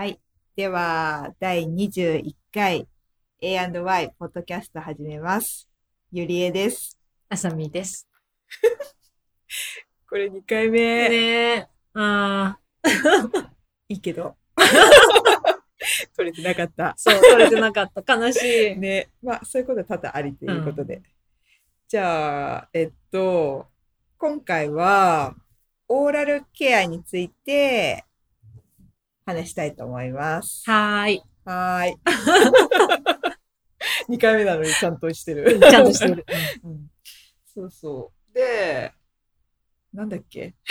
はい。では、第21回 A&Y ポッドキャスト始めます。ゆりえです。あさみです。これ2回目。ねえ。ああ、いいけど。取れてなかった。そう、取れてなかった。悲しい。ね。まあ、そういうことは多々ありということで。じゃあ、えっと、今回は、オーラルケアについて話したいと思います。はーい。はーい。2回目なのにちゃんとしてる。ちゃんとしてる。うんそうそう。で、なんだっけ？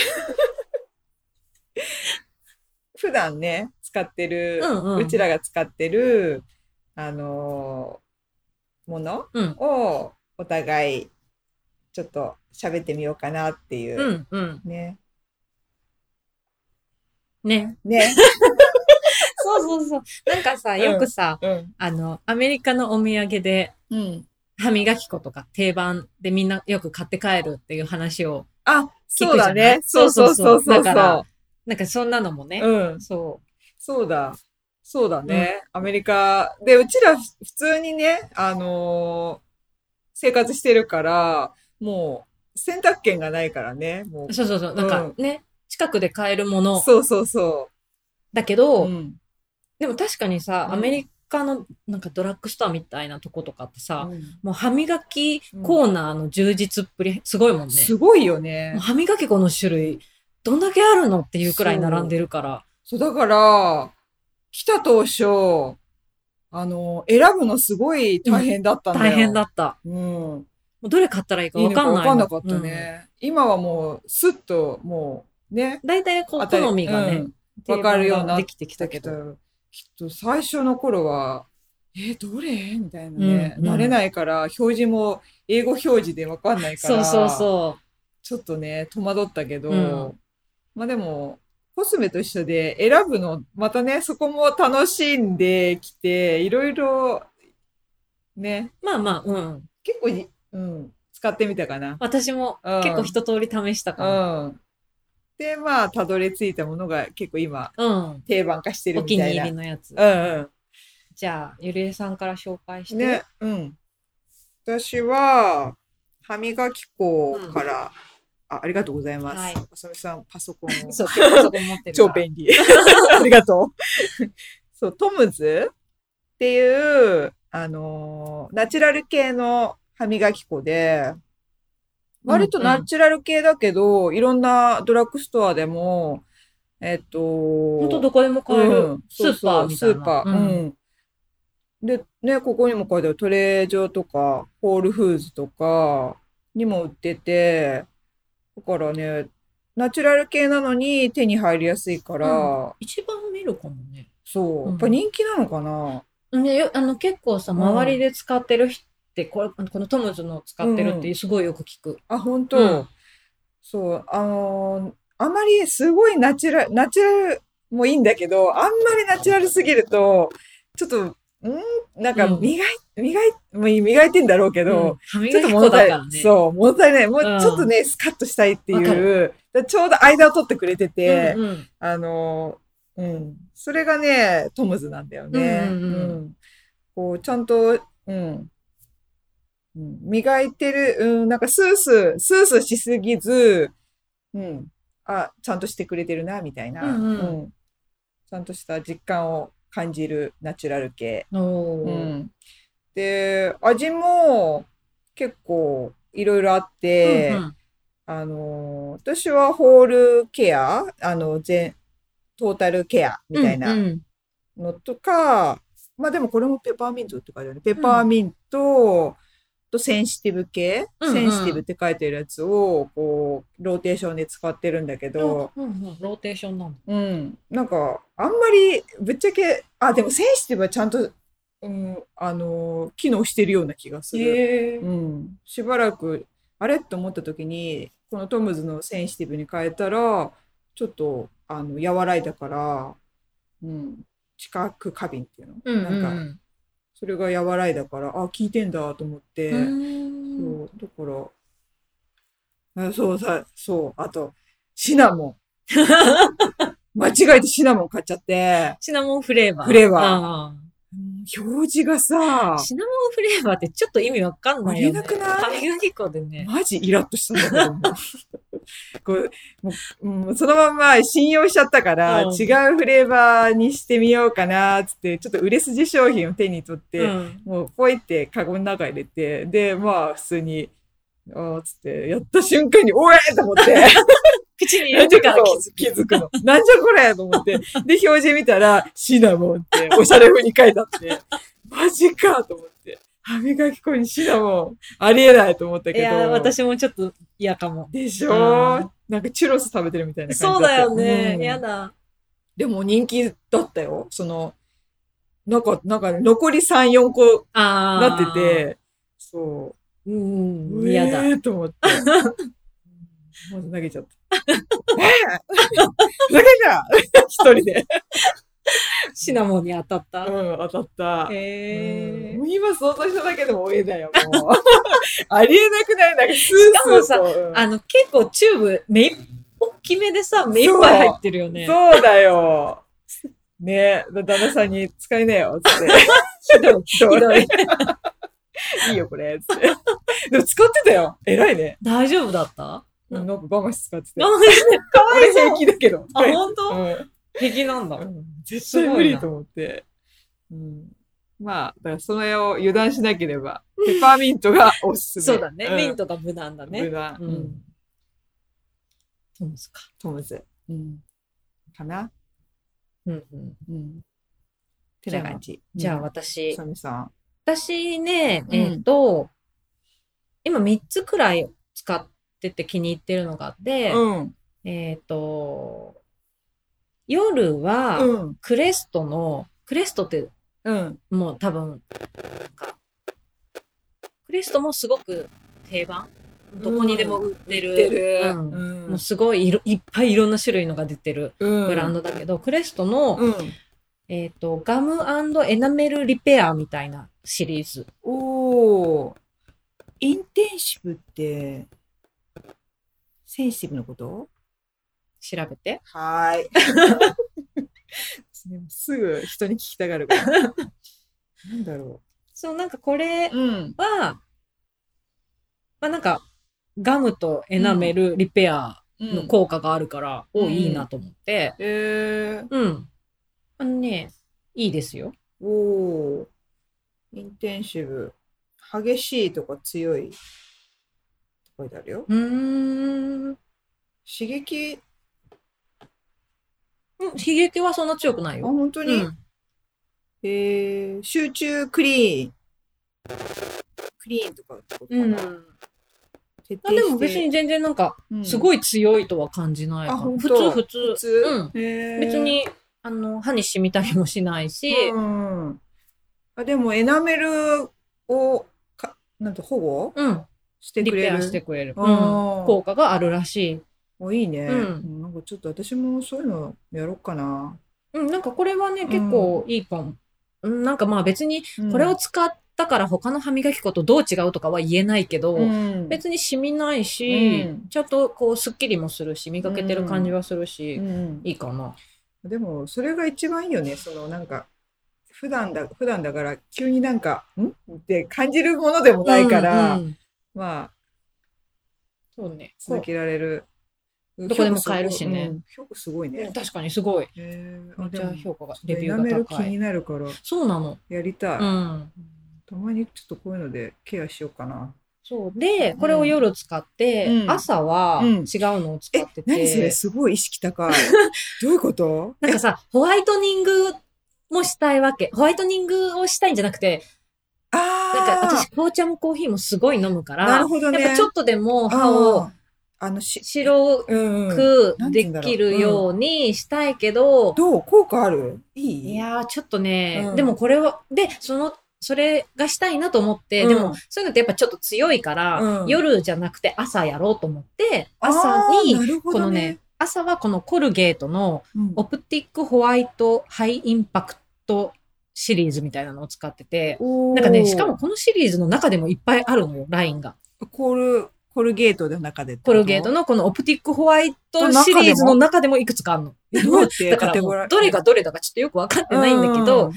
普段ね、使ってる、うんうんうちらが使ってる、あのーものうん。をお互い、ちょっと喋ってみようかなっていうう。ん、うん。ね。ね。ね。そうそうそう。なんかさ、よくさ、うん。あの、アメリカのお土産で、うん。歯磨き粉とか定番でみんなよく買って帰るっていう話を、あ、聞そうだね。そうそうそうそうだからそなんかそんなのもね。う。うん。そそうだ。そうだね。アメリカ。で、うちら普通にね、あのー生活してるから、もう選択権がないからね。もう。そうそうそう。なんかね、近くで買えるもう。のそうそうそだけう。ど、うん。でも確かにさ、うんアメリカのなんかドラッグストアみたいなとことかってさ、うんもう歯磨きコーナーの充実っぷりすごいもんね。すごいよね。歯磨き粉の種類、どんだけあるのっていうくらい並んでるから。そう、だから、来た当初、あのー選ぶのすごい大変だったんだよ。大変だ。った。うん。もうどれ買ったらいいかいいのかわかんないの。わかんなかったね。今はもう、スッと、もう、ね。うん。大体こう、好みがねうん、わかるようになっできてきたけど。ど、きっと最初の頃は、え、どれ？みたいなね、うんうん慣れないから、表示も英語表示でわかんないから、そうそうそちょっとね、戸惑ったけど、うんまあでも、コスメと一緒で選ぶの、またね、そこも楽しんできて、いろいろ、ね、う。まあまあ、うん。結構い、うん、使ってみたかな。私もうん結構一通り試したうかな。ん。で、まあ、たどり着いたものが結構今、うん。定番化してるお気に入みたいな。りのやつ。うんじゃあ、ゆりえさんから紹介しうん。て。ね、うん。私は、歯磨き粉から、あ、ありがとうございます。はいあさみさん、パソコンを。そう、結構そこ持ってる。超便利。ありがとう。そう、トムズっていう、あのーナチュラル系の歯磨き粉で、割とナチュラル系だけど、いろんなドラッグストアでも、えっと、本当どこでも買える。うんスーパーみたいな。スーパー。ううんん。で、ね、ここにも書いてあるトレジョとか、ホールフーズとかにも売ってて、だからね、ナチュラル系なのに手に入りやすいから、一番見るかもね。そう、うんやっぱ人気なのかなね、よあの結構さ、うん周りで使ってる人って、このトムズの使ってるってすごいよく聞く。あ、本当、うんそう、あのーあまりすごいナチュラル、ナチュラルもいいんだけど、あんまりナチュラルすぎると、ちょっと、ん？なんかうん磨い、磨い、もう磨いてんだろうけど、うん歯ちょっと物足りね。そう、物足りない。もううんちょっとね、スカッとしたいっていう、だちょうど間を取ってくれてて、うんうんあのー、うん。それがね、 Tom's なんだよね。うんうんうんこう、ちゃんと、うん。うん磨いてる、うん、なんかスースー、スースーしすぎず、うん。あ、ちゃんとしてくれてるな、みたいな。うんうんちゃんとした実感を感じるナチュラル系。おうーん。で、味も結構いろいろあって、うんうんあの、私はホールケア、あの、全、トータルケアみたいなうんうんのとか、まあでもこれもペパーミントって書いてあるね。ペパーミント、とセンシティブ系、うんうんセンシティブって書いてるやつを、こう、ローテーションで使ってるんだけど、うんうんローテーションなんだ。うん。なんか、あんまり、ぶっちゃけ、あ、でもセンシティブはちゃんと、うん、あの、機能してるような気がする。うん。しばらく、あれ？と思った時に、この Tom's のセンシティブに変えたら、ちょっと、あの、和らいだから、うん。知覚過敏っていうの、うんうんうなんか、んそれが和らいだから、あ、効いてんだと思って、そう、だから、あそうさ、そう、あと、シナモン。間違えてシナモン買っちゃって、シナモンフレーバー。フレーバーあ表示がさー、シナモンフレーバーってちょっと意味わかんないよ、ね。ありえなくない？歯磨き粉でね。マジイラッとしたんだけども こうもううんそのまんま信用しちゃったから、うん違うフレーバーにしてみようかな、つって、ちょっと売れ筋商品を手に取って、うん。もうポイってカゴの中入れて、で、まあ普通に、あーつって、やった瞬間に、おえーと思って、口に入れてから気づくの。なんじゃこれと思って。で、表示見たら、シナモンって、おしゃれ風に書いてあって、マジかと思って。歯磨き粉にシナモン、ありえないと思ったけど。いや、私もちょっと嫌かも。でしょ、うんなんかチュロス食べてるみたいな感じそうだよね。うんやだ。でも人気だったよ。その、なんか、なんか残り3、4個あなってて、そう。うん、う嫌だ。えーと思って。まず投げちゃった。え ー投げた 一人で。シナモンに当たった。うん、当たった。へーうんもう今想像しただけでもおえだよ、もう。ありえなくない？なんかスースーしかもさとうんあの、結構チューブ、めい、大きめでさ、目いっぱい入ってるよね。そうだよ。ね旦那さんに使えねえよ、つって。ひどい。ひどい。いいよ、これ、つって。でも使ってたよ。偉いね。大丈夫だった？なんかバマシ使ってたあよ。かわいそう平。気だけど。あ、本当？うん敵なんだ。うん絶対無理と思って。うん、まあ、だからそれを油断しなければ、ペパーミントがおすすめ。そうだね。ミントトが無難だね。無難。ううんん。そうですか。トムズ。うん。かな？うんうん。うん。てな感じ。じゃあうん、私、サミさん。私ね、うんえっ、と、今3つくらい使ってて気に入ってるのがあって、うん。えっ、と、夜は、うん。クレストの、クレストってうん。もう多分、なんか、クレストもすごく定番？どこにでも売ってる。てるうんうんもうすごいいろいっぱいいろんな種類のが出てるうんブランドだけど、クレストの、うん。えっ、と、ガムエナメルリペアみたいなシリーズ。おー。インテンシブって、センシティブのこと？調べて。はーい。すぐ人に聞きたがるから。なんだろそう、なんかこれう。うん。は、まあなんか、ガムとエナメルリペアの効果があるから、うんおいいなと思って、えー、うん。あのね、いいですよ。おー。インテンシブ。激しいとか強い？書いてあるよ。うーん。刺激、うん刺激はそんな強くないあ、よ。本当に、うん。えー、集中クリーン。クリーンとかってことかうん。な。徹底あでも別に全然なんか、すい、ごい強いとは感じないかあな。普通、普通。普通、うん。別、に、あの、歯に染みたりもしないし、うん。あでもエナメルをかなんて保護？うん。してくれるしてくれる。効果があるらしい。おいいね、うんなんかちょっと私もそういうのやろうかな。うん、なんかこれはね、ん結構いいかも。うん、なんかまあ別に、これを使ったから他の歯磨き粉とどう違うとかは言えないけど、うん、別に染みないし、うんちゃんとこうスッキリもするし、磨けてる感じはするし、うんいいかな。でもそれが一番いいよね。そのなんか普段だ普段だから急になんかん？って感じるものでもないから、うんうんまあそうね。続けられる。どこでも買えるしねうん評価すごいね。確かにすごい。めっちゃ評価が、レビューが高い。気になるからそうなの。やりたい。うん。たまにちょっとこういうのでケアしようかな。そう。で、これを夜使って、うん朝はうん違うのを使えってて、、何それ？すごい意識高い。どういうこと？なんかさ、ホワイトニングもしたいわけ。ホワイトニングをしたいんじゃなくて、あなんか私紅茶もコーヒーもすごい飲むから、なるほどね。やっぱちょっとでも歯をあのし、白うんうん、くできるようにしたいけど、どう？効果ある？いい？いやーちょっとね、うん。でもこれは、で、その、それがしたいなと思って、うん。でもそういうのってやっぱちょっと強いから、うん。夜じゃなくて朝やろうと思って、朝に、このね、朝はこのコルゲートのうん。オプティックホワイトハイインパクトシリーズみたいなのを使ってて、なんかね、しかもこのシリーズの中でもいっぱいあるのよ、ラインが。コール、コルゲートの中でコルゲートのこのオプティックホワイトシリーズの中でもいくつかあるの。どうやってだからもうどれがどれだかちょっとよくわかってないんだけど、、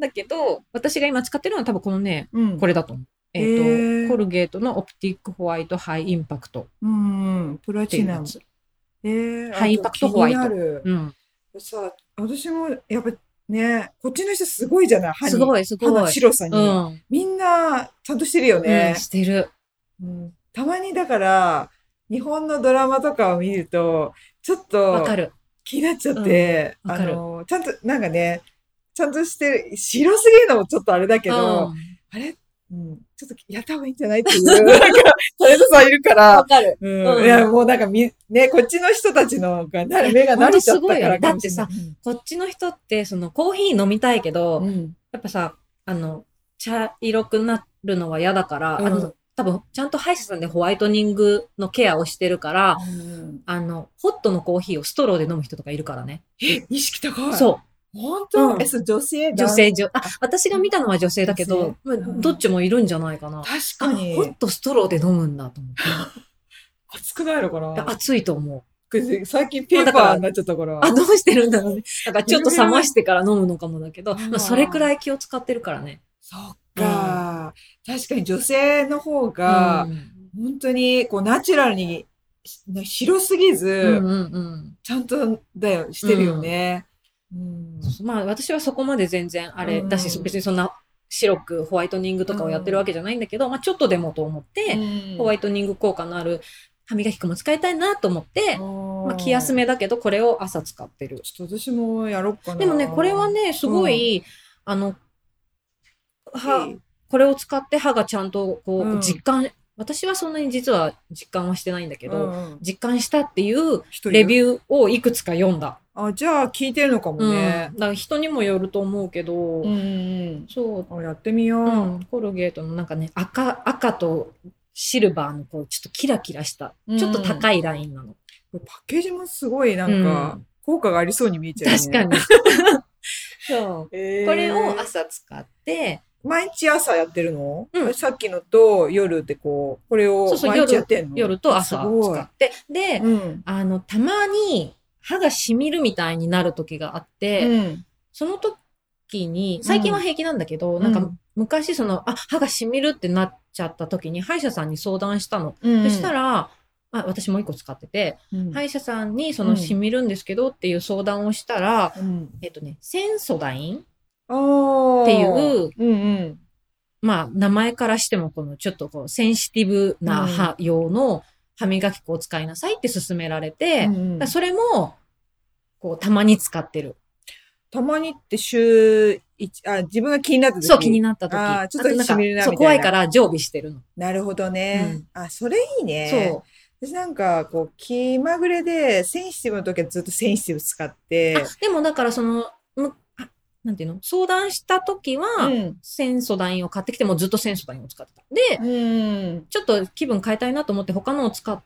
だけど、私が今使ってるのは多分このね、うん、これだと思う。えっ、ー。コルゲートのオプティックホワイトハイインパクト。うんうん、プラチナ。ム。ハイインパクトホワイト。うん。さ、私もやっぱね、こっちの人すごいじゃない？歯にすごい、す歯のごい。白さに、うん。みんなちゃんとしてるよねうん、。してる。うんたまにだから、日本のドラマとかを見ると、ちょっとわかる。気になっちゃって、あの、ちゃんと、なんかね、ちゃんとしてる、白すぎるのもちょっとあれだけど、うんあれうん、ちょっとやった方がいいんじゃないっていう、なんか、タレントさんいるから、かる。うんうんいや、もうなんかみ、ね、こっちの人たちのがな目が慣れちゃったからかもしれない。こっちの人って、そのコーヒー飲みたいけど、うん、やっぱさ、あの、茶色くなるのは嫌だから、うんあの、多分、ちゃんと歯医者さんでホワイトニングのケアをしてるから、うんあの、ホットのコーヒーをストローで飲む人とかいるからね。え、意識高い。う。そ本当、うんえ、そう、女性？う。女性女、あ、私が見たのは女性だけど、まあうんどっちもいるんじゃないかな。確あ、かにホ。ットストローで飲むんだと思って。熱くないのかな？熱いと思う。最近ペーパーになっちゃったから。あ、どうしてるんだろうね。だからちょっと冷ましてから飲むのかもだけど、うんまあそれくらい気を使ってるからね。そっか、確かに女性の方が、うん本当に、こう、ナチュラルに、ね白すぎず、うんうんうん。ちゃんと、だよ、してるよね。うん。まあ私はそこまで全然あれうんだし、別にそんな白くホワイトニングとかをやってるわけじゃないんだけど、まあちょっとでもと思って、ホワイイトニング効果のある歯磨き粉も使いたいなと思って、ままあ気休めだけどこれを朝使ってる。ちょっと私もやろうかな。でもね、これはね、すごい、あの、歯、これを使って歯がちゃんとこうんう実感、私はそんなに実は実感はしてないんだけど、うん実感したっていう人レビ。ューをいくつか読んだ。あ、じゃあ聞いてるのかもうん。ねだ。から人にもよると思うけど、うんうんそう、やってみよう。うん、コルゲートのなんかね、赤、赤とシルバーのこう、ちょっとキラキラした、うんちょっと高いラインなの。パッケージもすごいなんか、うん効果がありそうに見えちゃう、ね。確かに。そう。えーこれを朝使って、毎日朝やってるの、うんさっきのと夜でこう、これを毎日やってんの？夜と朝使って。で、うん。あの、たまに歯が染みるみたいになる時があって、うん。その時に、最近は平気なんだけど、なんかうん昔その、あ、歯が染みるってなっちゃった時に歯医者さんに相談したの。うんそしたら、あ私もう一個使ってて、うん歯医者さんにそうんの染みるんですけどっていう相談をしたら、うん。えっとね、センソダインっていう、うんうん。まあ名前からしてもこのちょっとこうセンシティブな歯用の歯磨き粉を使いなさいって勧められて、うんうそれも、こうたまに使ってる。たまにって週一、あ、自分が気になった時そう気になった時。ちょっとあなんか染みるなそう怖いから常備してるの。なるほどね。あ、それいいね。そう。私なんか、こう、気まぐれで、センシティブの時はずっとセンシティブ使って、あでもだからその、なんていうの？相談した時は、うん。センソダインを買ってきてもずっとセンソダインを使ってた。で、うん。ちょっと気分変えたいなと思って他のを使っ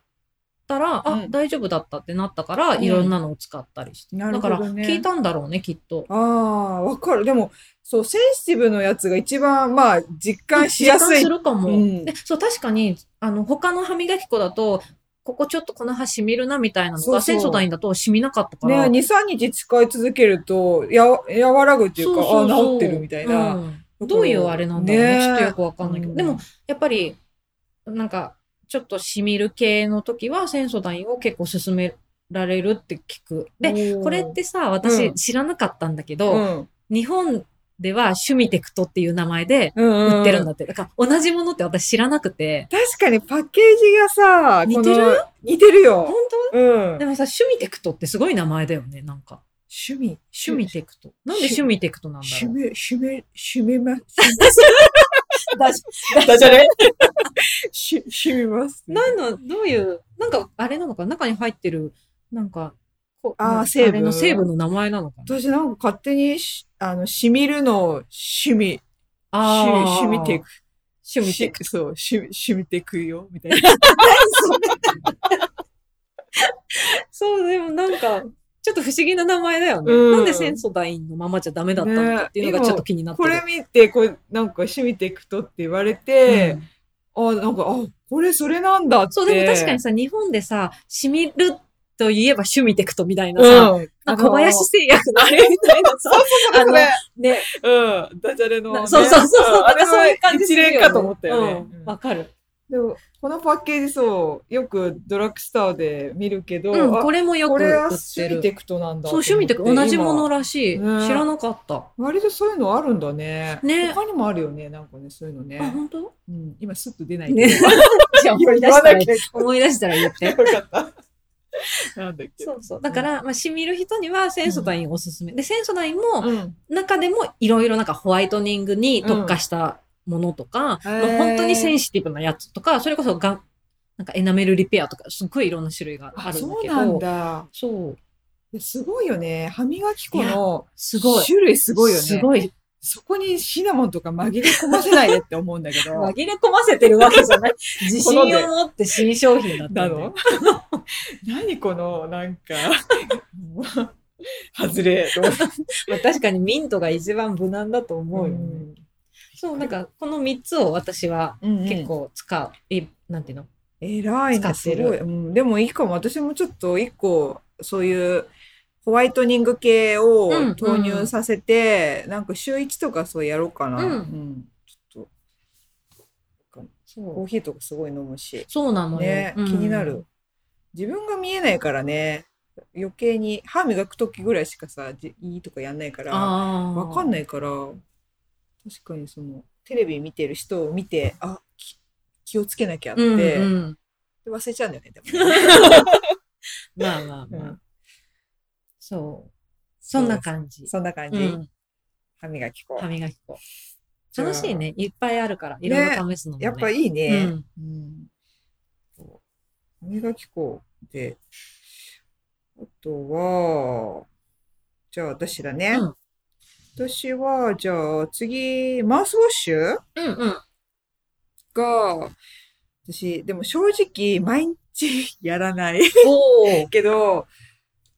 たら、あ、うん大丈夫だったってなったから、うんいろんなのを使ったりして。だから、聞いたんだろうね、きっと。ああ、わかる。でも、そう、センシティブのやつが一番、まあ、実感しやすい実感す。るかも。うんでそう、確かに、あの、他の歯磨き粉だと、ここちょっとこの歯染みるなみたいなのが、センソダインだと染みなかったかね、ら。2、3日使い続けると、やわ、和らぐっていうか、そうあ治ってるみたいな。うんどういうあれなんだろうね。ねちょっとよくわかんないけど。うんでも、やっぱり、なんか、ちょっと染みる系の時は、センソダインを結構勧められるって聞く。で、でこれっ、てさ、う私ん知らなかったんだけど、うん。日本ではシュミテクトっていう名前でうん売ってるんだって。だから同じものって私知らなくて。確かにパッケージがさ、似てる？似てるよ本。うん当で。もさ、シュミテクトってすごい名前だよね、なんか。趣味？シュミテクト。なんでシュミテクトなんだろう？趣味、趣味、趣味ま、だダジャレし、趣味ます？なんの、どういう、なんか、あれなのか、中に入ってる、なんか、こあーな成分の成分の名前なのかな？私なんか勝手にし、あの、しみるのを趣味、あー趣味テク。シュミテクしそう、趣味、趣味テクよ、みたいな。そう、でもなんか、ちょっと不思議な名前だよね。うんなんでセンソダインのままじゃダメだったのかっていうのがちょっと気になってる。これ見て、これ、なんか趣味テクとって言われて、あ、なんか、あ、ここれそれなんだって。そう、でも確かにさ、日本でさ、染みるといえばシュミテクトみたいなうさ、ん。なんか小林製薬のあれみたいなさ、あのね、ね、うん。ダジャレの、ね。なそうそうそうそう、んそういう感じ一連かと思ったよね。うんわ、かる。でも、このパッケージそう、よくドラッグストアで見るけど、うん、あこれもよく売これはってる。シュミテクトなんだそう、シュミテクト同じものららしい。ね知らなかった。割とそういうのあるんだね。ね他にもあるよね、なんかね、そういうのね。あ、本当？うん、今スッと出ないね。けど。じゃあ思い出したら 思い出したら言って。よかった。なんだっけ。そうそう。だから、まあ、染みる人にはセンソダインおすすめ。で、センソダインも、うん。中でもいろいろなんかホワイトニングに特化したものとか、うんへーもう本当にセンシティブなやつとか、それこそがん、なんかエナメルリペアとか、すっごいいろんな種類がああ、るんだけそうなんど、だ。そう。すごいよね。歯磨き粉のすごい。種類すごいよね。すごい。そこにシナモンとか紛れ込ませないでって思うんだけど。紛れ込ませてるわけじゃない。自信を持って新商品だったの 何この、なんか、外れ。まあ確かにミントが一番無難だと思うよね。んそう、なんかこの3つを私は結構使う。え、なんていうの？偉いな、使ってるすごい。うん、でもいいかも。私もちょっと一個、そういう、ホワイトニング系をうん投入させて、なんか週1とかそうやろうかな。うんんちょっと、コーヒーとかすごい飲むし。そうなのよ。ね、うん気になる。自分が見えないからね、余計に歯磨くときぐらいしかさ、じいいとかやんないから、ああ。。わかんないいから、確かにその、テレビ見てる人を見て、あ、き気をつけなきゃって、うんうん。で忘れちゃうんだよね、でもね。まあまあまあ。うんそう。そんな感じ。そんな感じ。うん。歯磨き粉。歯磨き粉。楽しいね。いっぱいあるから。いろいろ試すのもね。やっぱいいね。うんうんそう歯磨き粉で、あとは、じゃあ私だね。うん私は、じゃあ次、マウスウォッシュ？うんうん。が、私、でも正直、毎日 やらないおお。けど、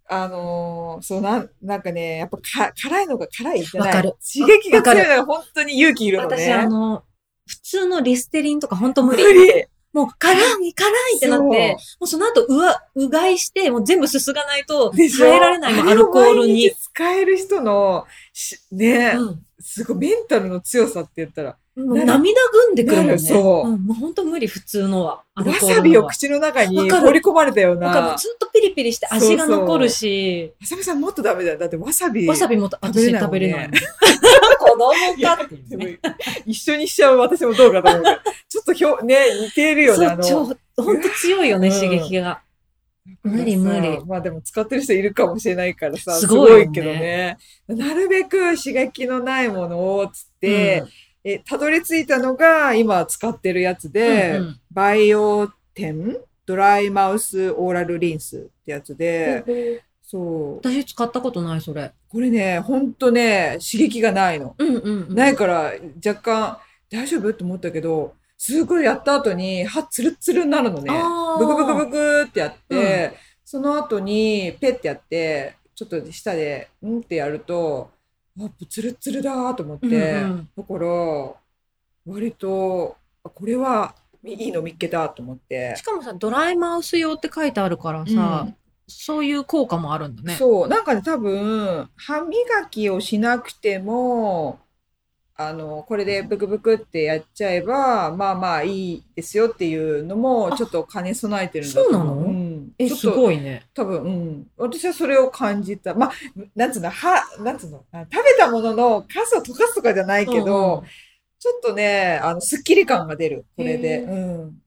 あのーそうなん、なんかね、やっぱか辛いのが辛いじゃないわかる刺激が強いのが本当に勇気いるのね。私、あの、普通のリステリンとかほんと無無理。理。もう、辛い、辛いってなって、もうその後、うわ、うがいして、もう全部すすがないと、耐えられないアルコールに日。使える人の、しね、うんすごいメンタルの強さって言ったら、涙ぐんでくるもんね。そううんもうほんと無理、普通のは。わさびを口の中に放り込まれたような。ずっとピリピリして味が残るし、あさみさんもっとダメだよ。だってわさび。わさびも食べれ私食べれない。子供かっていうでね。も一緒にしちゃう私もどうかと思うけど。ちょっとひょ、ね、似てるよね、あほんと強いよね、うん刺激が。無理無理まあでも使ってる人いるかもしれないからさ、すごいけどね。なるべく刺激のないものをつって、え、たどり着いたのが今使ってるやつうんで、うんうんバイオテンドライマウスオーラルリンスってやつで、そう。私使ったことない、それ。これね、ほんとね、刺激がないの。うんうんうん。ないから若干大丈夫？って思ったけど、すごいやった後に歯ツルッツルになるのね。ブクブクブクってやって、その後にペッてやって、ちょっと下で、んってやると、あ、ツルッツルだーと思って、うんうんだから、割と、あこれはいいの見っけたと思ってし。かもさ、ドライマウス用って書いてあるからさ、うんそういう効果もあるんだね。そう、なんかね、多分、歯磨きをしなくても、あの、これでブクブクってやっちゃえば、まあまあいいですよっていうのも、ちょっと兼ね備えてるんだと思そうなの？うん。え、すごいね。多分、うん。私はそれを感じた。まあ、なんつうの、は、なんつうの、あ食べたもののカスを溶かすとかじゃないけど、ちょっとね、あの、スッキリ感が出る。これで。うん。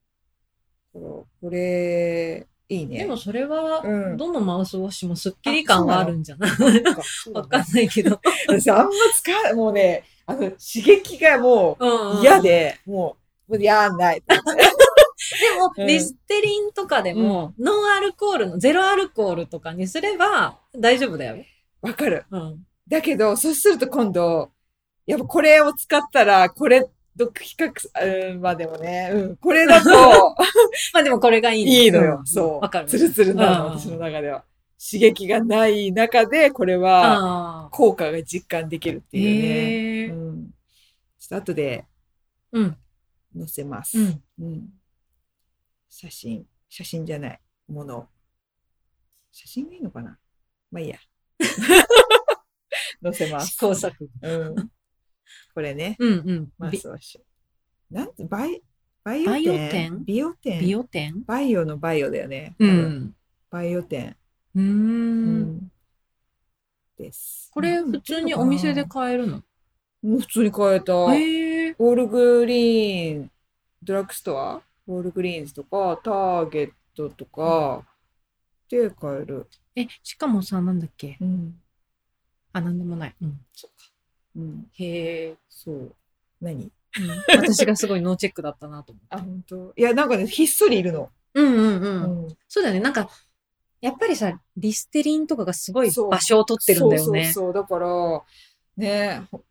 これ、いいね。でもそれは、うんどのマウスウォッシュもスッキリ感はあるんじゃない？わかんないけど。私あんま使う、もうね、あの、刺激がもう嫌。で、もう、もうやんない。でも、うんリステリンとかでも、ノンアルコールの、ゼロアルコールとかにすれば大丈夫だよ。わかる。うん。だけど、そうすると今度、やっぱこれを使ったら、これと比較す、うん、まあでもね、うん、これだと、まあでもこれがいいいいのよ。んそう。わかる。ツルツルなの、うん私の中では。刺激がない中で、これは。効果が実感できるっていうね。うん。ちょっと後でうん。載せます。うん。うん。写真。写真じゃない。もの。写真がいいのかなまあいいや。載せます。試行錯誤。うん。これね。うんうん。マスワッシュ。なんて、バイ、バイオバイオ店？店？ビオ店？バイオのバイオだよね。うん。バイオ店。うんん。です。これ普通にお店で買えるの？もう普通に買えた。ウへえ。ォールグリーン、ドラッグストア？ Walgreens とか、ターゲットとか、で買える。え、しかもさ、なんだっけ？うん。あ、なんでもない。うん。そっか。うん。へえ。そう。何？うん私がすごいノーチェックだったなと思って。あ、本当？いや、なんかね、ひっそりいるの。うんうんううん。ん。そうだよね。なんか、やっぱりさ、リステリンとかがすごい場所を取ってるんだよね。そうそうそう。だから、ねほ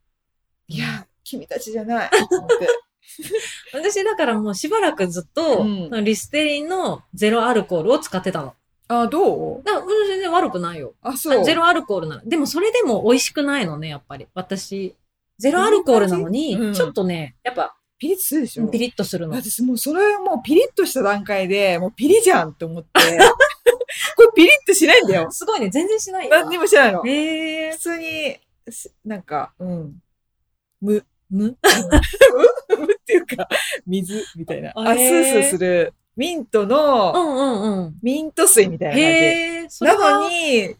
いや、君たちじゃない。と思って 私だからもうしばらくずっと、うんリステリンのゼロアルコールを使ってたの。あ、どう？だからうん全然悪くないよ。あ、そう。あゼロアルコールなら。でもそれでも美味しくないのね、やっぱり。私、ゼロアルコールなのに、うんちょっとね、やっぱピリッとするでしょ？ピリッとするの。私もうそれもうピリッとした段階で、もうピリじゃんって思って、これピリッとしないんだよ。すごいね、全然しないよ。何にもしないの。へえ普通に、すなんか、うん。無。む？無 っていうか、水みたいな。あ、スースーする。ミントうの、んうんうん。ミント水みたいな感じ。なのに、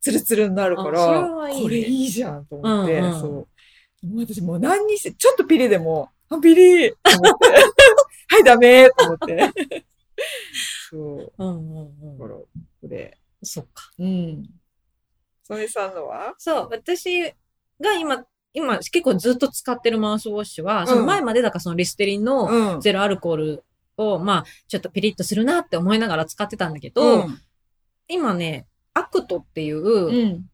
ツルツルになるから、はいいねこれいいじゃんと思って、うんうんそう。もう私もう何にして、ちょっとピリでも、あ、ピリと思って、はい、ダメと思って。そう。うんうんうん。だから、これ。そっか。うん。それさんのは？そう、私が今、今結構ずっと使ってるマウスウォッシュは、その前までだからそのリステリンのうん。ゼロアルコールを、まあ、ちょっとピリッとするなって思いながら使ってたんだけど、うん。今ね、 ACT っていう、うん。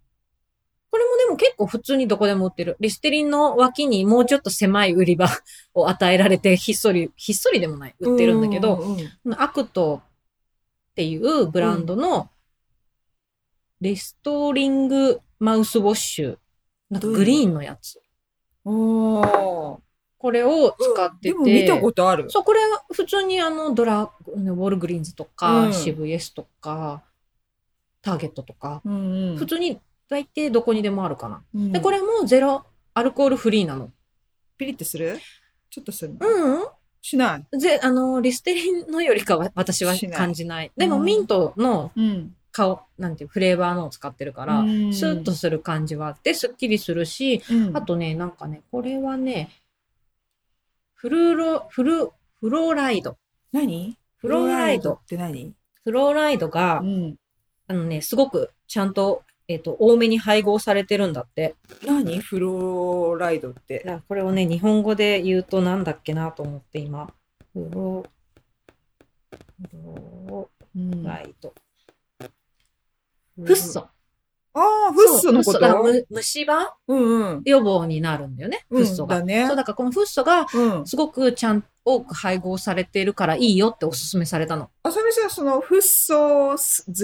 これもでも結構普通にどこでも売ってる。リステリンの脇にもうちょっと狭い売り場を与えられて、ひっそり、ひっそりでもない、売ってるんだけど、うん ACTっていうブランドの、リストリングマウスウォッシュ。なんかグリーンのやつ。おーこれを使ってて。でも見たことある。そう、これは普通にあの、ドラ、ウォールグリーンズとか、うんシブエスとか、ターゲットとか、うんうん普通に大抵どこにでもあるかな。うんで、これもゼロアルコールフリーなの。ピリッとする？ちょっとするの？うんしない？ぜ、あの、リステリンのよりかは私は感じない。でもうんミントのうん。顔、なんていう、フレーバーのを使ってるから、うんスーッとする感じはあって、スッキリするし、うんあとね、なんかね、これはね、フルーロ、フル、フローライド。何？フローライドって何？フローライドが、うん。あのね、すごくちゃんと、えっ、と、多めに配合されてるんだって。何？フローライドって。これをね、日本語で言うとなんだっけなと思って今。フロー、フロうんーライド。フッ素。ああ、フッ素のこそうフッ素だか虫歯？うんうん。予防になるんだよね、フッ素が。だねそう、。だからこのフッ素がうん。すごくちゃん、多く配合されてるからいいよっておすすめされたの。あさみさん、その、フッ素好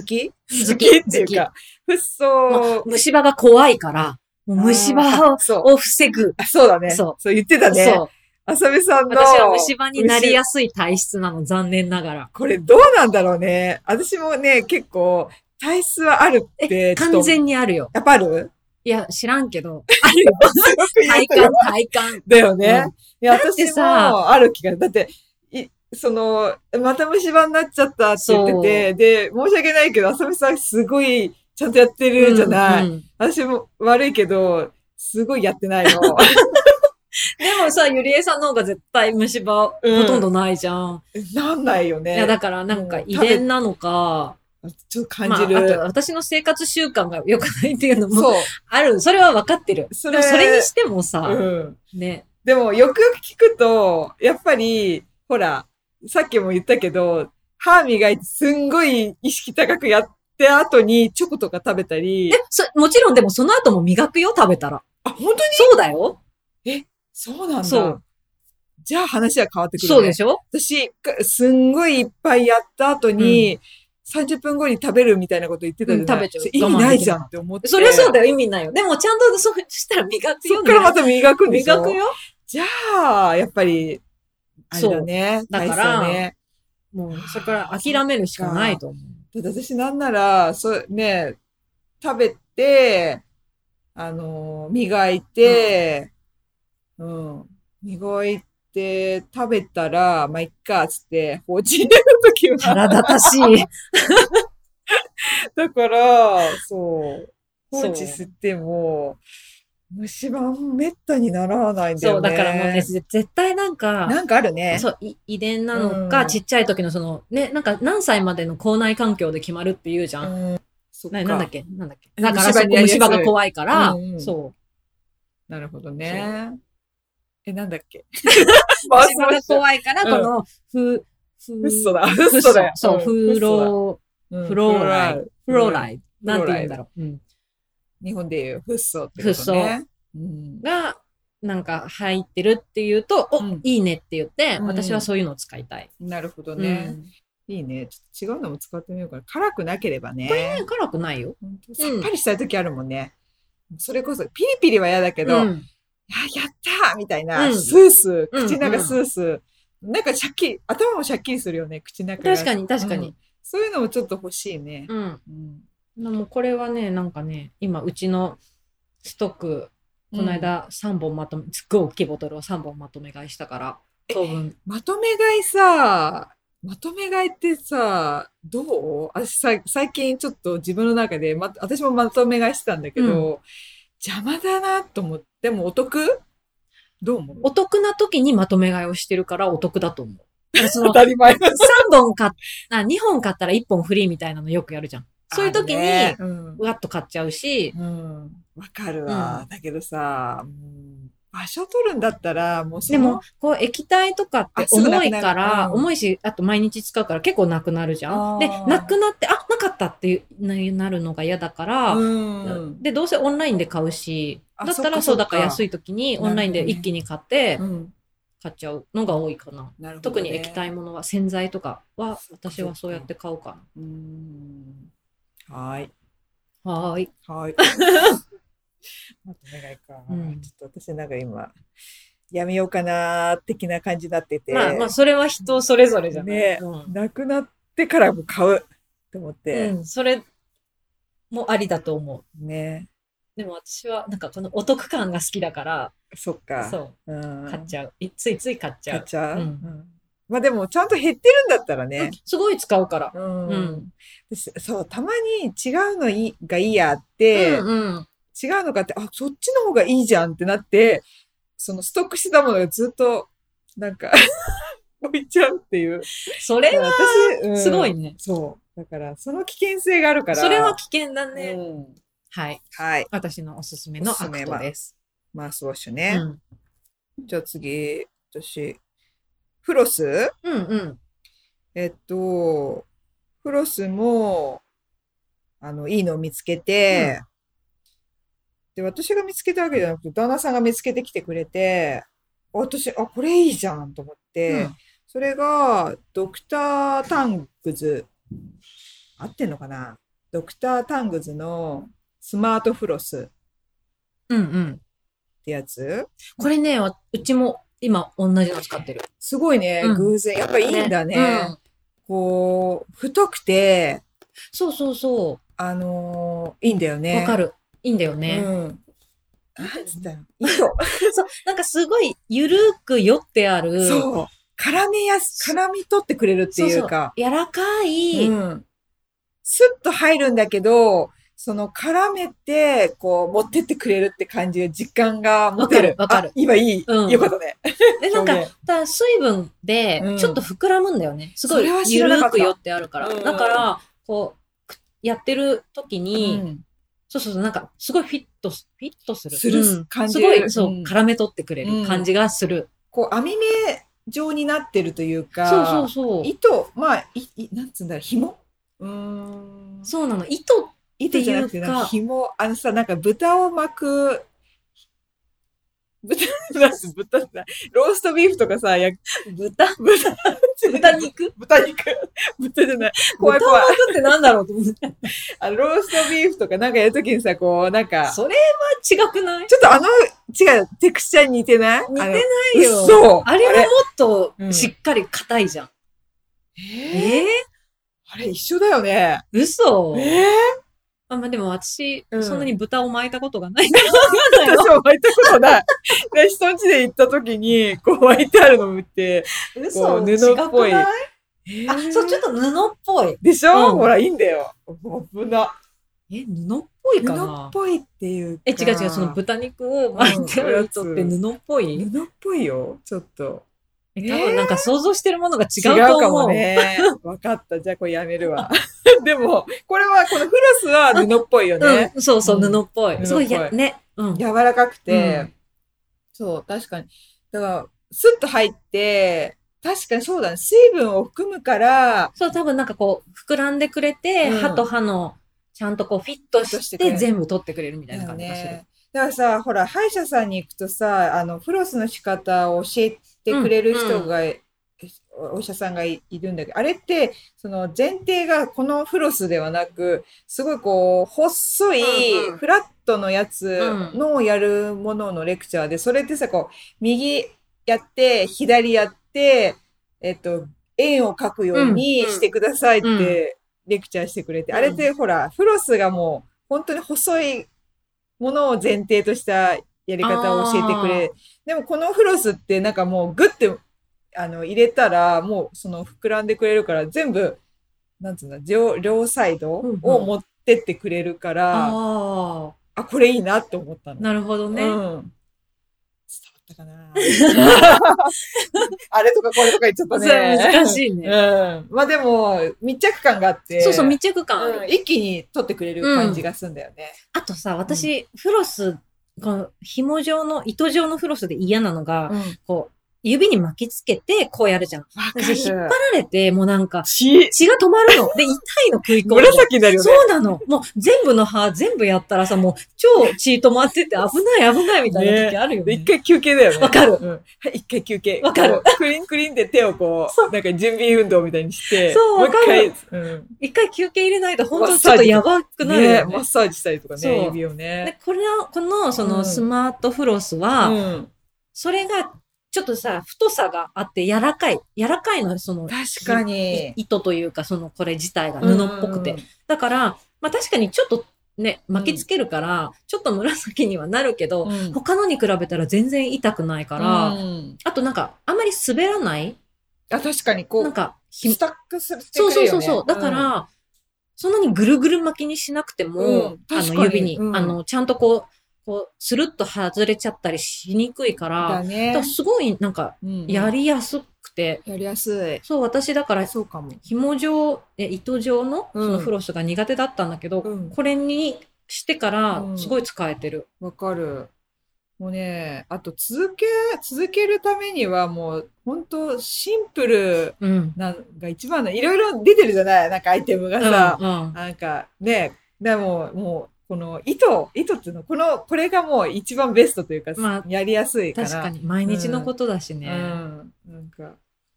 き？好きっていうか、フッ素、虫歯が怖いから、虫歯。を防ぐ。あそうだね。そうそう言ってたね。そう。あさみさんの。私は虫歯になりやすい体質なの、残念ながら。これどうなんだろうね。私もね、結構、体質はあるって。完全にあるよ。やっぱある？いや、知らんけど。あるよ。体感、体感。だよね。うんいや、私さもある気が、だって、い、その、また虫歯になっちゃったって言ってて、で、申し訳ないけど、あさみさんすごい、ちゃんとやってるじゃない。うんうん私も悪いけど、すごいやってないの。でもさ、ゆりえさんの方が絶対虫歯ほうんとんどないじゃん。なんないよね。いや、だからなんか遺伝なのか、ちょっと感まあ、じる。あと私の生活習慣が良くないっていうのも。ある。それは分かってる。それそれにしてもさ、うん。ね。でも、よくよく聞くと、やっぱり、ほら、さっきも言ったけど、歯磨いてすんごい意識高くやって後にチョコとか食べたりえ、、そ、もちろんでもその後も磨くよ、食べたら。あ、本当に？そうだよ。そうなんだ。そうじゃあ話は変わってくる、ね。そうでしょ？私、かすんごいいっぱいやった後に、30分後に食べるみたいなこと言ってたじゃない、うん食べちゃう意味ないじゃんって思って。そりゃそうだよ。よ、意味ないよ。でもちゃんとそうしたら磨くよ。そっからまた磨くんでしょ？磨くよ。じゃあ、やっぱり、あれだね。だからね。もう、それから諦めるしかないと思う。だ私なんなら、そう、ね、食べて、あの、磨いて、うん、磨いて食べたら、まあ、いっか、つって放置入れるときは。腹立たしい。だから、そう、放置しても、虫歯めったにならないんだよね。そう、だからもうね、ぜ絶対なんか、なんかあるね。そう、い遺伝なのか、うんちっちゃい時のその、ね、なんか何歳までの校内環境で決まるって言うじゃん。うん。ななんだっけ？なんだっけ？うんだから虫歯が怖いから、うんうんそなるほどね。え、なんだっけ？う。虫歯が怖いから、うんこの、ふ、ふ、フッ素だ。フフッ素だよ。そう、んフロ、うんフローライフローライ。イ。なんて言うんだろう。うん日本で言うフッ素ってことね。うんが、なんか入ってるっていうと、お、うんいいねって言って、うん私はそういうのを使いたい。なるほどうね。んいいね。ちょっと違うのも使ってみようかな。辛くなければね。ね辛くないよ。さっぱりしたい時あるもんね。それこそ、ピリピリは嫌だけど、うんややったーみたいな、うんスースー、うん口の中スースー、なんかシャッキリ、頭もシャッキリするよね、口の中が。確かに、確かにうん。そういうのもちょっと欲しいね。うん。うんでもこれはね、なんかね、今、うちのストック、この間3本まとめ、すっごい大きいボトルを3本まとめ買いしたから、当分。まとめ買いさ、まとめ買いってさ、どう？私さ、最近ちょっと自分の中で、ま、私もまとめ買いしてたんだけど、邪魔だなと思って、でもお得？どう思う？お得な時にまとめ買いをしてるからお得だと思う。当たり前だ。3本買っ、あ、2本買ったら1本フリーみたいなのよくやるじゃん。そういう時に、ねうわっと買っちゃうし、うん。わかるわ。うんだけどさ、うん場所取るんだったら、もうでも、こう液体とかって重いから、うん重いし、あと毎日使うから結構なくなるじゃん。で、なくなって、あ、なかったっていうなるのが嫌だから、うん。で、どうせオンラインで買うし、あだったらそう、だから安い時にオンラインで一気に買ってうん。買っちゃうのが多いかな。なるほど、特ね。に液体。ものは洗剤とかは私はそうやって買うかうん。はーい。な。はーい。はーい。まとめ買いか。うんちょっと私なんか今、やめようかなー的な感じになってて。まあまあ、それは人それぞれじゃない。ねうんなくなってからも買うと思って。うん、それもありだと思う。ね。でも私はなんかこのお得感が好きだから、そっか。そう、うん。買っちゃう。いついつい買っちゃう。買っちゃう、うんうんまあでも、ちゃんと減ってるんだったらうんね。すごい使うから。うん。うん私そう、たまに違うのいいがいいやって、うんうん。違うのかって、あ、そっちの方がいいじゃんってなって、そのストックしてたものがずっと、なんか、置いちゃうっていう。それはすごいね。そう。だから、その危険性があるから。それは危険だね。うんはい。はい。私のおすすめの ACT です。マウスウォッシュうね。ん。じゃあ次、私、フロス？うんうん。えっと、フロスも、あの、いいのを見つけて、で、私が見つけたわけじゃなくて、旦那さんが見つけてきてくれて、あ私、あ、これいいじゃんと思って、うんそれが、ドクター・タングズ、合ってんのかな？ドクター・タングズのスマートフロスっうんうん。てやつこれね、わうちも今同じの使ってる。すごいね、うん偶然。やっぱいいんだね。うんこう、太くて、そうそうそあのーいいんだよう。ね。わかる。いいんだよね。うん。なんつったの糸。そう。なんかすごいゆるく寄ってある。そう。絡めやす、絡み取ってくれるっていうか。柔らかい。うん。スッと入るんだけど、その絡めて、こう、持ってってくれるって感じで時間が持てる。わかる今いい。うんよかったね。で、なんかだ水分でうんちょっと膨らむんだよね。すごいゆるく寄ってあるから。うんだから、こう、くやってる時に、うんそうそうそう、なんか、すごいフィットす、フィットする。するうん感じすごい、そう、うん絡め取ってくれる感じがする。こう、網目状になってるというか、そうそうそう。糸、まあ、い、いなんつうんだろう、紐？うーん。そうなの。糸、っていうかなんか紐、あのさ、なんか豚を巻く、豚、な豚だ、ローストビーフとかさ、や、豚？豚、豚肉？豚肉。豚じゃない。怖い怖い。豚を巻くってなんだろうと思って。あの、ローストビーフとかなんかやるときにさ、こう、なんか、それは違くない？ちょっとあの、違う、テクスチャーに似てない？似てないよ。嘘。あれはもっとうんしっかり硬いじゃん。ええー、あれ一緒だよね。嘘。えあ、まあ、でも私、うんそんなに豚を巻いたことがないからわかんない私も巻いたことない。で人ん家で行った時に、こう巻いてあるのを見て、こ嘘う布っぽい違くない？あ、そう、ちょっと布っぽい。でしょ、うんほら、いいんだよ。危な。え、布っぽいか布っなぽいっていうか。え、違う違う、その豚肉を巻いてある人って布っぽい、布っぽいよ、ちょっと。え多分なんか想像してるものが違うと思う。かもね。わかった。じゃあこれやめるわ。でも、これは、このフロスは布っぽいよね。うん、そうそう、うん布っぽい。布っぽいすごいや、ね。うん。柔らかくて、うんそう、確かに。だから、スッと入って、確かにそうだね。水分を含むから、そう、多分なんかこう、膨らんでくれて、うん歯と歯の、ちゃんとこう、フィットしして全部取ってくれるみたいな感じがする。ね。だからさ、ほら、歯医者さんに行くとさ、あの、フロスの仕方を教えてくれる人が、お医者さんがいいるんだけど、あれって、その前提がこのフロスではなく、すごいこう、細いフラットのやつのやるもののレクチャーで、それってさ、こう、右やって、左やって、えっと、円を描くようにしてくださいってレクチャーしてくれて、うん。あれってほら、フロスがもう、本当に細いものを前提としたやり方を教えてくれ。でもこのフロスってなんかもうグッてあの入れたらもうその膨らんでくれるから全部、なんつうの、両両サイドうんうんを持ってってくれるから、ああ、これいいなって思ったあ、の。なるほどね。うん。伝わったかな？あれとかこれとか言っちゃったね。難しいね。うん。まあでも、密着感があって。そうそう、密着感。うん一気に取ってくれる感じがするんだよね。あとさ、私、フロス、この紐状の、糸状のフロスで嫌なのが、うん。こう、指に巻きつけて、こうやるじゃん。引っ張る。られて、もうなんか、血、血が止まるの。で、痛いの食い込んで。紫になるよね。そうなの。もう全部の歯全部やったらさ、もう超血止まってて危ない危ないみたいな時あるよね。で一回休憩だよね。わかるうん。はい、一回休憩。わかる。クリンクリンで手をこ、そうなんか準備運動みたいにして、そうわか回る、うん。一回休憩入れないと本当ちょっとやばくなるねよね。マッサージしたりとかね、指をでね。、これの、この、そうのんスマートフロスは、うん。それが、ちょっとさ、太さがあって柔らかい。柔らかいの、その、確かにい糸というか、その、これ自体が布っぽくて。だから、まあ確かにちょっとね、巻きつけるから、ちょっと紫にはなるけど、うん。うん。他のに比べたら全然痛くないから、うんあとなんか、あんまり滑らない？あ、確かにこう、なんか、ひスタックするそうそうそうそう。だから、そんなにぐるぐる巻きにしなくても、うんあの指に、うんあの、ちゃんとこう、こう、スルッと外れちゃったりしにくいから、だだねから。すごいなんか、うんやりやすくて、やりやすい。そう、私だから、そうかも。紐状、え糸状のそうんのフロスが苦手だったんだけど、うんこれにしてからう、んすごい使えてる。わかる。もうね、あと続け、続けるためにはもう、本当シンプルうん。なんが一番の、いろいろ出てるじゃない？なんかアイテムがさ、うんうんなんかね、でももう、この糸、糸っていうの、この、これがもう一番ベストというか、まあやりやすいから。確かに、毎日のことだしね。うん。なんか、だ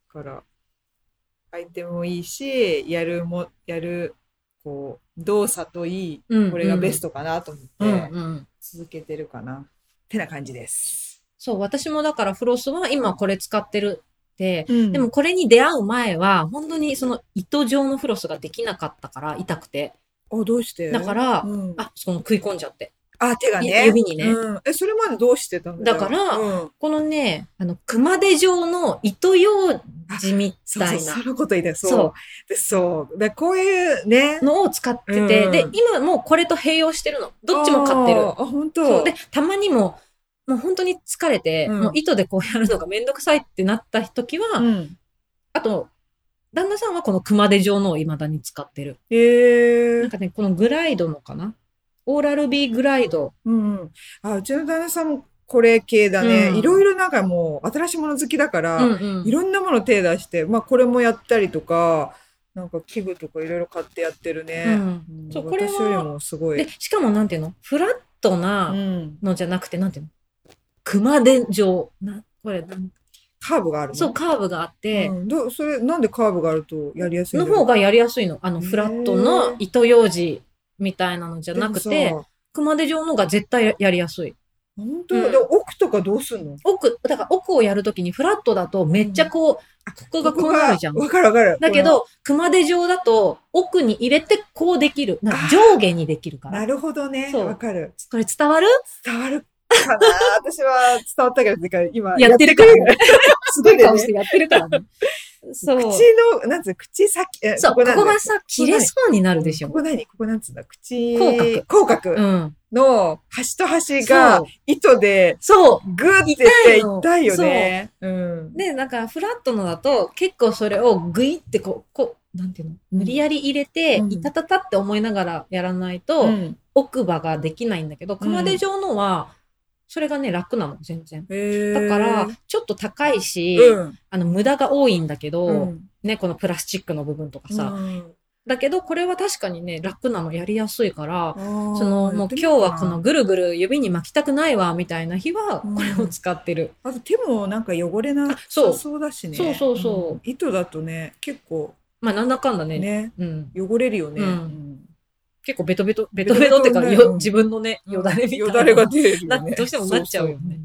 から、アイテムもいいし、やるも、やる、こう、動作といい、うんこれがベストかなと思って、うんうん。続けてるかな。ってな感じです。そう、私もだからフロスは今これ使ってるって、うんでも、これに出会う前は、本当にその糸状のフロスができなかったから、痛くて。あ、どうして？だから、うん、あ、その食い込んじゃって。あ、手がいね。指にねうん。え、それまでどうしてたんだよだからうん、このね、あの、熊手状の糸ようじみそうそう、たいなそのこと言いたい。そう。そでそう。で、こういうね。のを使ってて、うんで、今もうこれと併用してるの。どっちも買ってる。あー、あ本当そう。で、たまにも、もう本当に疲れて、うんもう糸でこうやるのがめんどくさいってなった時は、うん。あと、旦那さんはこの熊手状のを未だに使ってる。へえなんかね、このグライドのかな？オーラル B グライド。うんうん。あ、うちの旦那さんもこれ系だね。うんいろいろなんかもう、新しいもの好きだから、うんうんいろんなもの手出して、まあこれもやったりとか、なんか器具とかいろいろ買ってやってるね。うんうんそうこれよりもすごい。で、しかもなんていうの？フラットう。なんのじゃなくて、なんていうの？熊手状。な、これ、カーブがあるの？そう、カーブがあって、うん、どうそれ、なんでカーブがあるとやりやすいがの方がやりやすいの。あの、フラットの糸ようじみたいなのじゃなくて、熊手状のが絶対ややりやすい。本当、うんで奥とかどうすんの？奥、だから奥をやるときにフラットだとめっちゃこう、ここがこうなるじゃん。わかるわかる。だけど、熊手状だと奥に入れてこうできる。なんか上下にできるかこの、なら。るほどね。わかる。これ伝わる？伝わるかな私は伝わったけど、てか今やってるからやってくれるすごい顔してやってるからね。そう。口の、なんつうの、口先、えそう、こなんだこがさ、切れそうになるでしょ。ここ何？ここなんつうんだ口、口角口角うん。の端と端そがう。糸でそう。グーってって痛いの痛いよね。うん。で、なんかフラットのだと結構それをグイってこう、こう、なんていうの？無理やり入れて、うんいたたたって思いながらやらないと、うん奥歯ができないんだけど、熊手状のは、それがね、楽なの、全然。だから、ちょっと高いし、うん。あの、無駄が多いんだけど、うんね、このプラスチックの部分とかさ。うんだけど、これは確かにね、楽なの、やりやすいから、そその、もう今日はこのぐるぐる指に巻きたくないわ、みたいな日は、うんこれを使ってる。あと手もなんか汚れなそうさそうだしね。そうそうそうん糸だとね、結構まあ、なんだかんだね。ね、うん。汚れるよね。うんうん結構ベトベト、ベトベトってか、ねよ自分のね、よだれみたいな。よだれが出るよね。などうしてもなっちゃうよね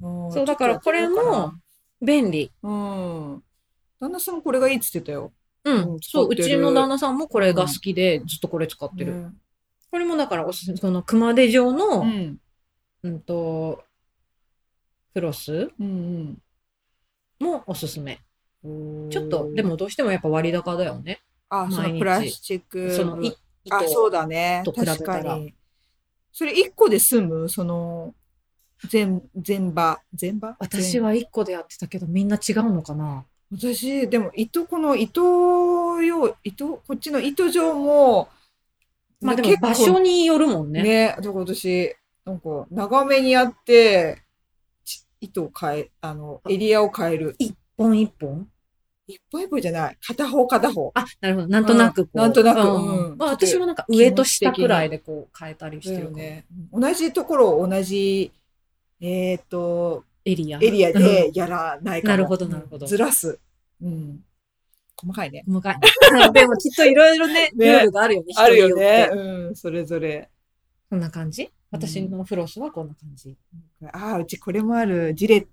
そう。だからこれも便利。うん。旦那さんもこれがいいって言ってたよ。ううんん。そう、うちの旦那さんもこれが好きで、ずっとこれ使ってる。ねこれもだからおすすめ、その熊手状の、うん。うんと、フロスうんもおすすめ。うん。ちょっと、でもどうしてもやっぱ割高だよね。あ、そのプラスチック。その、あ、そうだね。と比べた確らかに。それ一個で済む？その、全、全場？全場？私。は1個でやってたけど、みんな違うのかな？全私、でも糸、この糸用、糸、こっちの糸状も、まあでも場所によるもんね。ね、だから私、なんか、長めにやって、ち糸を変え、あの、エリアを変える。一本一本？一本一本じゃない。片方片方。あ、なるほど。なんとなくなんとなくうんうんまあ私もなんか上と下くらいでこう変えたりしてるね。同じところを同じ、えっ、と、エリア。エリアうんでやらないかも。なるほどなるほどずらす。うん。細かいね。細かい。でもきっといろいろね、ルねールがあるよね。あるよねうん、それぞれ。こんな感じ？私のフロスはこんな感じ。ああ、うちこれもある。ジレッ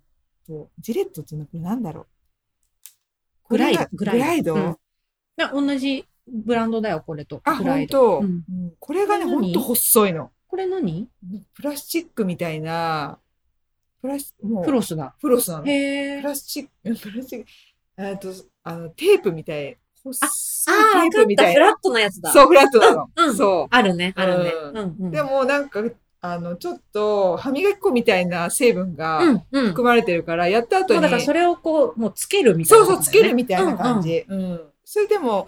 ト。ジレットってなんだろう。グライドグライド、うんな同じブランドだよ、これと。あ、本当、ドうんうんこれがね、ほんと細いの。これ何？プラスチックみたいな、プラス、もう、フロスだ。フロスなの。へー。プラスチック、プラスチック、えっと、あの、テープみたい。細ああ、いテー。プみたいな。フラットなやつだ。そう、フラットなの。うんうんそあるね、あるね。ううん。でもなんか、あの、ちょっと、歯磨き粉みたいな成分がうんうん。含まれてるから、やった後に、だからそれをこう、もうつけるみたいなそうそう、つけるみたいな感じ。うんそれでも、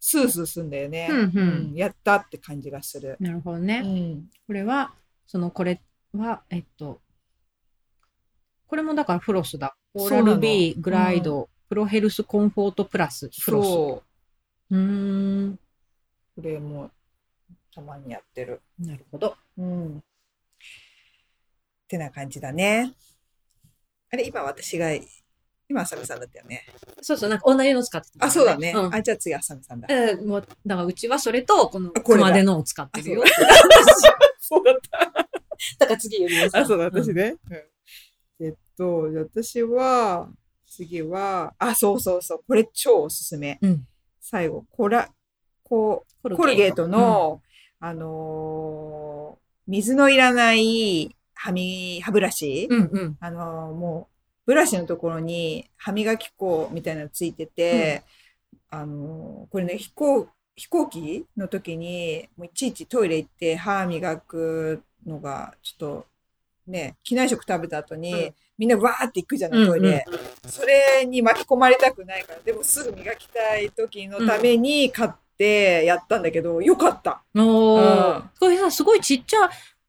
スースーすんだよね。うんうんやったって感じがする。なるほどうね。ん。これは、その、これは、えっと、これもだからフロスだ。オーラル B グライド、プロヘルスコンフォートプラスフロス。そうーん。う。これも、たまにやってる。なるほど。うん。ってな感じだね。あれ、今私が、今、浅見さんだったよね。そうそう、なんか同じの使ってた、あ、そうだね。うんあ、じゃあ次、浅見さんだ。えーもう、だからうちはそれと、このあこれだ熊手のを使ってるよ。そうだった。だから次指輪さんあ、そうだ、私ね。うんえっと、私は、次は、あ、そうそうそう、これ超おすすめ。うん最後、コラ、こう、ココルゲートの、あのー水のいらない歯み、歯ブラシ、うんうん。あのーもう、ブラシのところに歯磨き粉みたいなのついてて、あのーこれね、飛行、飛行機の時に、もういちいちトイレ行って歯磨くのが、ちょっと、ね、機内食食べた後に、うんみんなわーって行くじゃない、トイレ。それに巻き込まれたくないから、でもすぐ磨きたい時のために買ってやったんだけど、よかった。おーうんすごいちっちゃ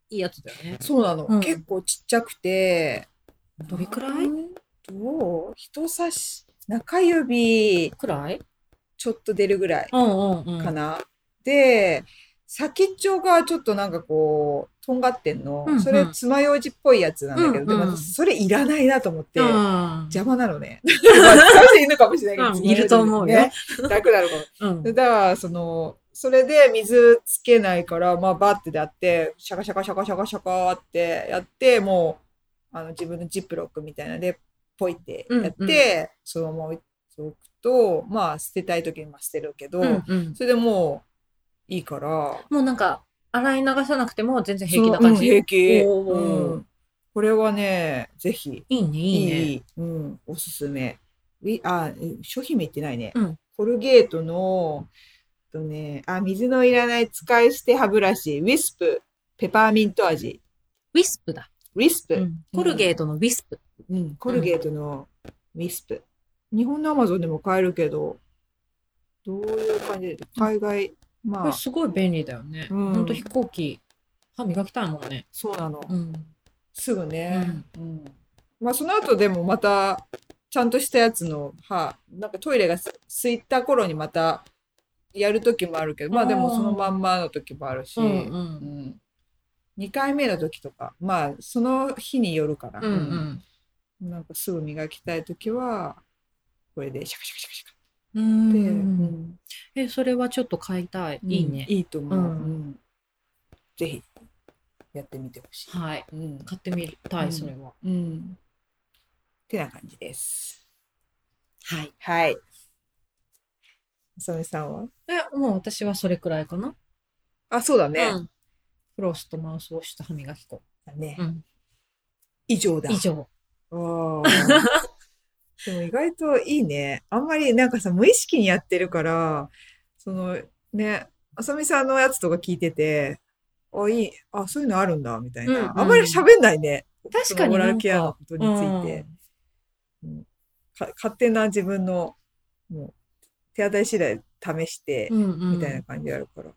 いやつだよね。そうなの。うん結構ちっちゃくて、どれくらい？どう？人差し、中指くらいちょっと出るぐらいうんうんうん。かな。で、先っちょがちょっとなんかこう、とんがってんの。うんうんそれ爪楊枝っぽいやつなんだけど、うんうんでも私それいらないなと思って、うん邪魔なのね。まあ使う人いるのかもしれないけど、うんいると思うよね。楽なのかも。うんだから、その、それで水つけないから、まあバッてやって、シャカシャカシャカシャカシャカってやって、もう、あの自分のジップロックみたいなので、ポイってやって、うんうんそのまま置くと、まあ捨てたい時には捨てるけど、うんうん。それでもういいから、もうなんか、洗い流さなくても全然平気な感じ。そううん平気。うんこれはね、ぜひ、いいね、いいね。いい、うん、おすすめ。あ、え商品名言ってないね。うんコルゲートの、とね、あ、水のいらない使い捨て歯ブラシ、ウィスプ、ペパーミント味。ウィスプだ。ウィスプ、うんコルゲートのウィスプ。うん、コルゲートのウィスプ。日本のアマゾンでも買えるけど、どういう感じで、海外、こまあ、れすごい便利だよね。うんほんと飛行機、歯磨きたいもんね。そうなの。うん。すぐね。うん。まあ、その後でもまた、ちゃんとしたやつの歯、なんかトイレがす空いた頃にまたやる時もあるけど、まあでもそのまんまの時もあるし、うんう。うんん2回目の時とか、まあその日によるから、うんうん。うんなんかすぐ磨きたい時は、これでシャカシャカシャカシャカうって、ん。うんえ、それはちょっと買いたい。いいね。いいと思う。うんうんぜひやってみてほしい。はい。うん買ってみたい、それは。うん。ってな感じです。はい。はい。そめさんは？え、もう私はそれくらいかな。あ、そうだね。うん。フロスとマウスウォッシュと歯磨き粉。だねうん。以上だ。以上。あー でも意外といいね。あんまりなんかさ、無意識にやってるから、そのね、あさみさんのやつとか聞いてて、あ、いい、あ、そういうのあるんだ、みたいな。うんうんあんまり喋んないね。確かにそのラルケアのことについて。うんか勝手な自分の、もう、手当たり次第試して、うんうん。みたいな感じあるから。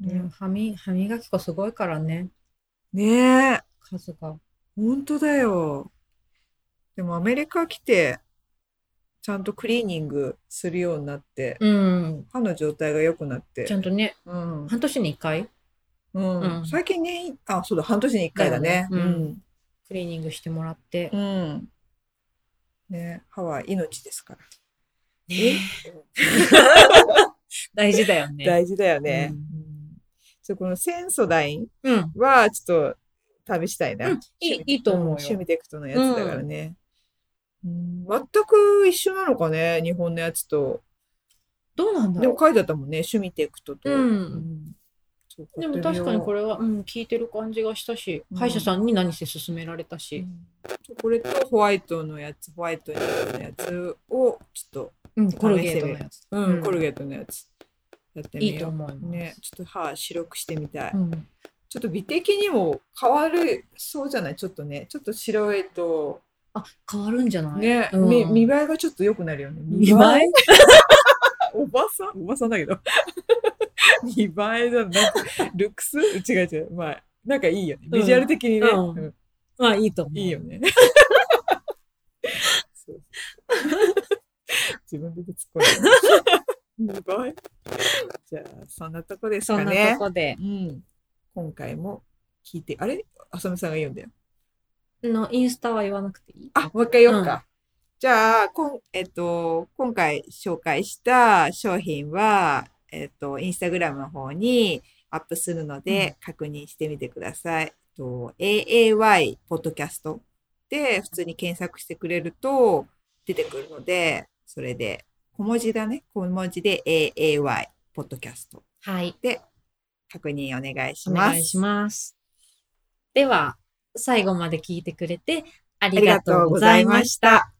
ね歯み歯磨き粉すごいからね。ねえ。数が。本当だよ。でもアメリカ来て、ちゃんとクリーニングするようになって、うん。歯の状態が良くなってちゃ。んとね、うん。半年に一回？うんうん最近ね、あ、そうだ、半年に一回だね。だよねクリーニングしてもらって。うん。うん。ね、歯は命ですから。ね 大事だよね。大事だよね。うんうんそうこのセンソダインうん。はちょっと試したいな。うんいいいいと思うよ趣味テクトのやつだからね。うん全く一緒なのかね、日本のやつと。どうなんだろでも書いてあったもんね、趣味テクトと。うん。でも確かにこれ、れは、うん、聞いてる感じがしたし、うん歯医者さんに何せ勧められたうし。んこれとホワイトのやつ、ホワイトニングのやつをちょっうん、コルゲートのやつ。と、うんうんコルゲートのやつやってみよう。いいと思います。ね、ちょっと歯白くしてみたい。うん。ちょっと美的にも変わるそうじゃない？ちょっとね、ちょっと白いと、あ、変わるんじゃない？ね、うんみ見栄えがちょっと良くなるよね。見栄え？おばさん？おばさんだけど。見栄えだなルックス？違う違う。まあ、なんかいいよね。ビジュアル的にね。うんうんまあいいと思う。いいよね。自分で突っ込んで。見栄えじゃあ、そんなとこですそんなかねと。こで。うん。今回も聞いて、あれ？浅見さんが言うんだよ。のインスタは言わなくていい？あ、もう一回言おうか。じゃあ、こん、えっと、今回紹介した商品は、えっと、インスタグラムの方にアップするので、確認してみてください。えっと AAY ポッドキャストで普通に検索してくれると出てくるので、それで小文字だね。小文字で AAY ポッドキャストはい。で確認お願いしおます。願いします。では、最後まで聞いてくれてあありがとうございました。た。